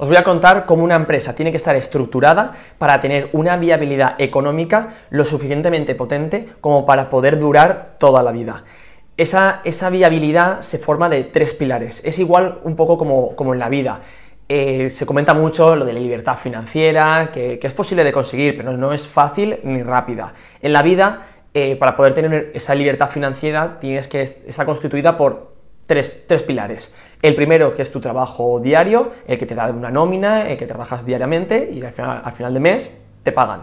Os voy a contar cómo una empresa tiene que estar estructurada para tener una viabilidad económica lo suficientemente potente como para poder durar toda la vida. Esa, esa viabilidad se forma de tres pilares. Es igual un poco como, como en la vida. Eh, se comenta mucho lo de la libertad financiera, que, es posible de conseguir, pero no es fácil ni rápida. En la vida, eh, para poder tener esa libertad financiera, tienes que estar constituida por tres, pilares. El primero, que es tu trabajo diario, el que te da una nómina, el que trabajas diariamente y al final, al final de mes te pagan.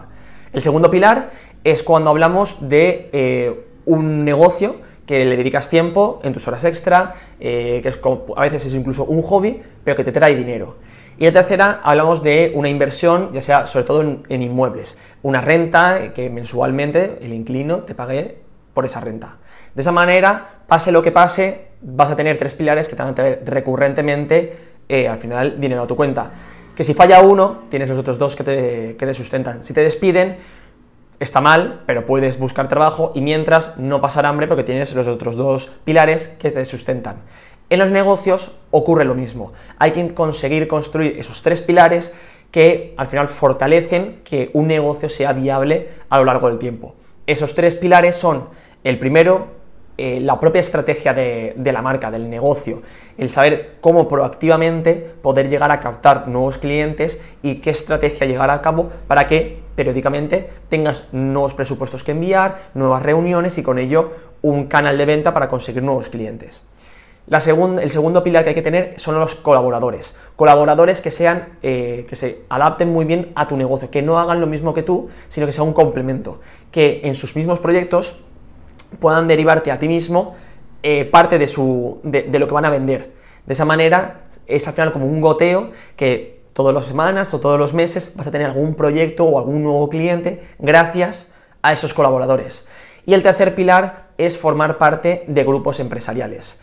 El segundo pilar es cuando hablamos de eh, un negocio que le dedicas tiempo en tus horas extra, eh, que es a veces es incluso un hobby, pero que te trae dinero. Y la tercera, hablamos de una inversión, ya sea sobre todo en, en inmuebles, una renta que mensualmente el inclino te pague por esa renta. De esa manera, pase lo que pase, vas a tener tres pilares que te van a traer recurrentemente eh, al final dinero a tu cuenta. Que si falla uno, tienes los otros dos que te, que te sustentan. Si te despiden, está mal, pero puedes buscar trabajo y mientras no pasar hambre porque tienes los otros dos pilares que te sustentan. En los negocios ocurre lo mismo. Hay que conseguir construir esos tres pilares que al final fortalecen que un negocio sea viable a lo largo del tiempo. Esos tres pilares son, el primero, eh, la propia estrategia de, la marca, del negocio, el saber cómo proactivamente poder llegar a captar nuevos clientes y qué estrategia llegar a cabo para que periódicamente tengas nuevos presupuestos que enviar, nuevas reuniones y con ello un canal de venta para conseguir nuevos clientes. La el segundo pilar que hay que tener son los colaboradores. Colaboradores que sean, eh, que se adapten muy bien a tu negocio, que no hagan lo mismo que tú, sino que sea un complemento, que en sus mismos proyectos puedan derivarte a ti mismo eh, parte de, su, de, lo que van a vender. De esa manera es al final como un goteo que todas las semanas o todos los meses vas a tener algún proyecto o algún nuevo cliente gracias a esos colaboradores. Y el tercer pilar es formar parte de grupos empresariales.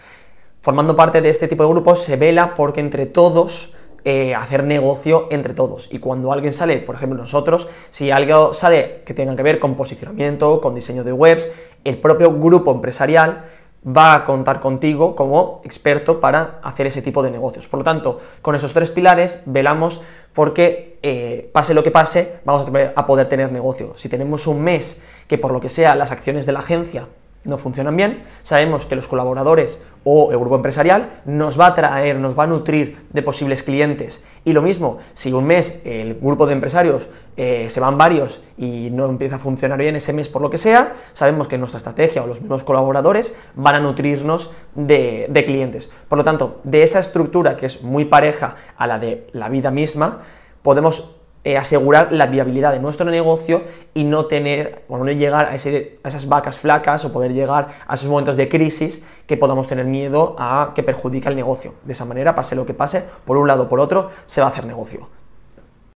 Formando parte de este tipo de grupos se vela porque entre todos eh, hacer negocio entre todos. Y cuando alguien sale, por ejemplo nosotros, si algo sale que tenga que ver con posicionamiento, con diseño de webs, el propio grupo empresarial va a contar contigo como experto para hacer ese tipo de negocios. Por lo tanto, con esos tres pilares velamos porque eh, pase lo que pase, vamos a poder tener negocio. Si tenemos un mes que por lo que sea las acciones de la agencia no funcionan bien, sabemos que los colaboradores o el grupo empresarial nos va a traer, nos va a nutrir de posibles clientes. Y lo mismo, si un mes el grupo de empresarios eh, se van varios y no empieza a funcionar bien ese mes por lo que sea, sabemos que nuestra estrategia o los mismos colaboradores van a nutrirnos de, de clientes. Por lo tanto, de esa estructura que es muy pareja a la de la vida misma, podemos eh, asegurar la viabilidad de nuestro negocio y no tener, o no llegar a, a, esas vacas flacas o poder llegar a esos momentos de crisis que podamos tener miedo a que perjudique el negocio. De esa manera, pase lo que pase, por un lado o por otro, se va a hacer negocio.